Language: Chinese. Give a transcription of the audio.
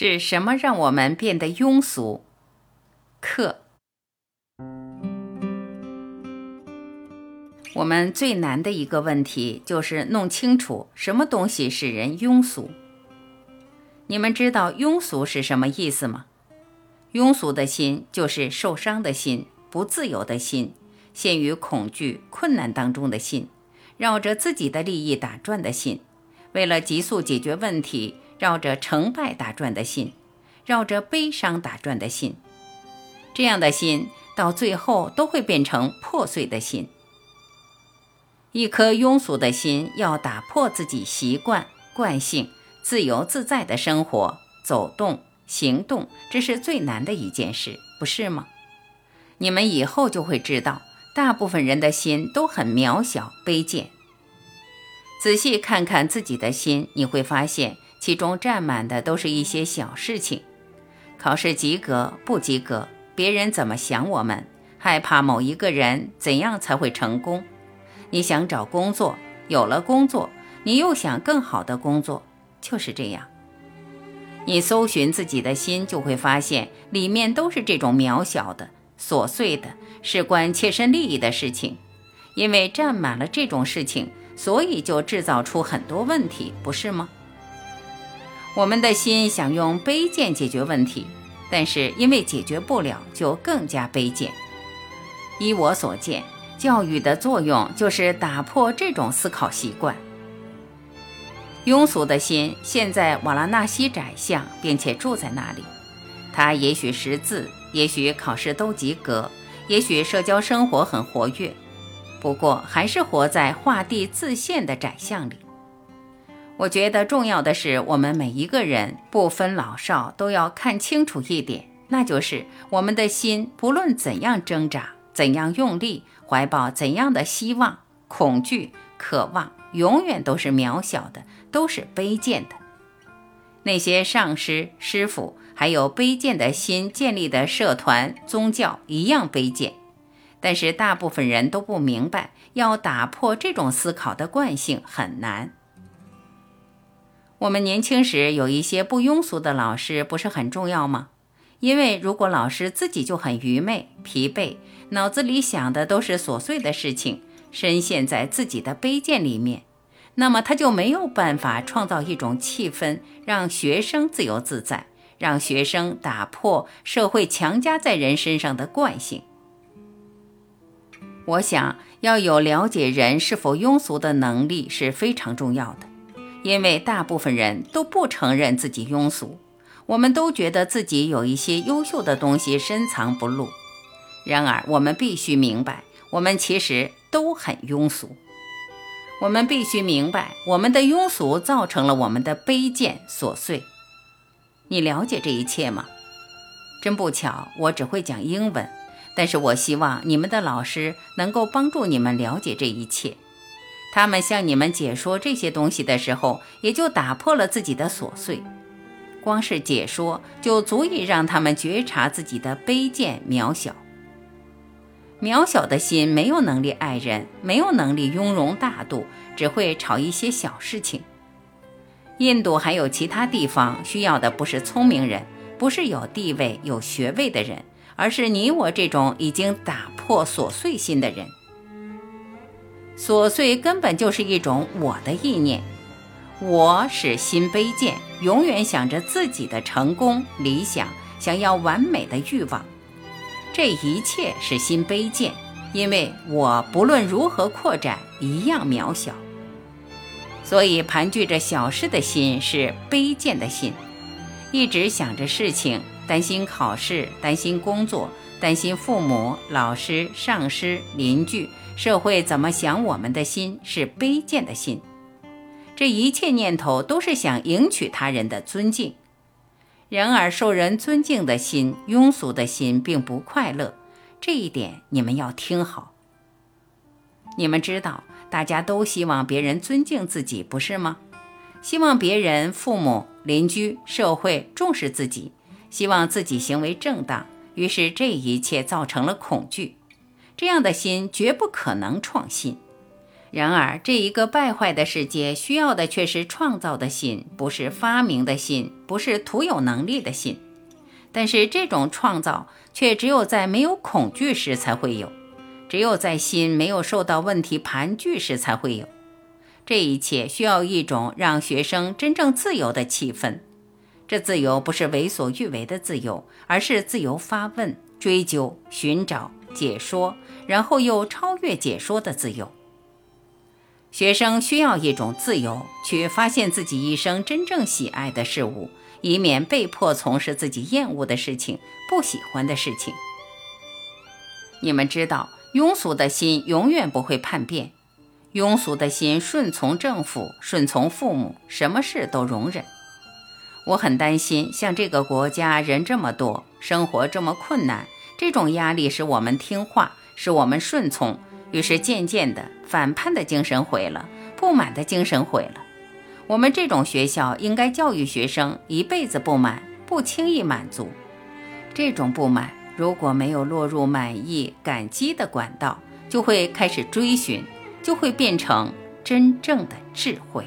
是什么让我们变得庸俗？客。我们最难的一个问题就是弄清楚什么东西使人庸俗。你们知道庸俗是什么意思吗？庸俗的心就是受伤的心、不自由的心、陷于恐惧、困难当中的心、绕着自己的利益打转的心、为了急速解决问题。绕着成败打转的心，绕着悲伤打转的心，这样的心到最后都会变成破碎的心。一颗庸俗的心要打破自己习惯惯性，自由自在的生活、走动、行动，这是最难的一件事，不是吗？你们以后就会知道，大部分人的心都很渺小、卑贱。仔细看看自己的心，你会发现。其中占满的都是一些小事情，考试及格不及格，别人怎么想我们，害怕某一个人怎样才会成功。你想找工作，有了工作，你又想更好的工作，就是这样。你搜寻自己的心，就会发现里面都是这种渺小的、琐碎的、事关切身利益的事情。因为占满了这种事情，所以就制造出很多问题，不是吗？我们的心想用卑贱解决问题，但是因为解决不了，就更加卑贱。依我所见，教育的作用就是打破这种思考习惯。庸俗的心现在瓦拉纳西窄巷，并且住在那里。他也许识字，也许考试都及格，也许社交生活很活跃，不过还是活在画地自限的窄巷里。我觉得重要的是，我们每一个人不分老少都要看清楚一点，那就是我们的心不论怎样挣扎、怎样用力，怀抱怎样的希望、恐惧、渴望，永远都是渺小的，都是卑贱的。那些上师、师傅，还有卑贱的心建立的社团、宗教一样卑贱，但是大部分人都不明白，要打破这种思考的惯性很难。我们年轻时有一些不庸俗的老师，不是很重要吗？因为如果老师自己就很愚昧、疲惫，脑子里想的都是琐碎的事情，深陷在自己的卑贱里面，那么他就没有办法创造一种气氛，让学生自由自在，让学生打破社会强加在人身上的惯性。我想要有了解人是否庸俗的能力是非常重要的。因为大部分人都不承认自己庸俗，我们都觉得自己有一些优秀的东西深藏不露。然而，我们必须明白，我们其实都很庸俗。我们必须明白，我们的庸俗造成了我们的卑贱琐碎。你了解这一切吗？真不巧，我只会讲英文，但是我希望你们的老师能够帮助你们了解这一切。他们向你们解说这些东西的时候，也就打破了自己的琐碎。光是解说就足以让他们觉察自己的卑贱渺小。渺小的心没有能力爱人，没有能力雍容大度，只会吵一些小事情。印度还有其他地方需要的不是聪明人，不是有地位有学位的人，而是你我这种已经打破琐碎心的人。琐碎根本就是一种我的意念，我是心卑贱，永远想着自己的成功、理想，想要完美的欲望。这一切是心卑贱，因为我不论如何扩展，一样渺小。所以盘踞着小事的心是卑贱的心，一直想着事情，担心考试，担心工作。担心父母、老师、上司、邻居、社会怎么想，我们的心是卑贱的心。这一切念头都是想赢取他人的尊敬。然而，受人尊敬的心、庸俗的心并不快乐。这一点你们要听好。你们知道，大家都希望别人尊敬自己，不是吗？希望别人、父母、邻居、社会重视自己，希望自己行为正当。于是，这一切造成了恐惧。这样的心绝不可能创新。然而，这一个败坏的世界需要的却是创造的心，不是发明的心，不是徒有能力的心。但是，这种创造却只有在没有恐惧时才会有，只有在心没有受到问题盘踞时才会有。这一切需要一种让学生真正自由的气氛。这自由不是为所欲为的自由，而是自由发问、追究、寻找、解说，然后又超越解说的自由。学生需要一种自由，去发现自己一生真正喜爱的事物，以免被迫从事自己厌恶的事情、不喜欢的事情。你们知道，庸俗的心永远不会叛变，庸俗的心顺从政府、顺从父母，什么事都容忍。我很担心，像这个国家人这么多，生活这么困难，这种压力使我们听话，使我们顺从。于是渐渐的，反叛的精神毁了，不满的精神毁了。我们这种学校应该教育学生一辈子不满，不轻易满足。这种不满如果没有落入满意、感激的管道，就会开始追寻，就会变成真正的智慧。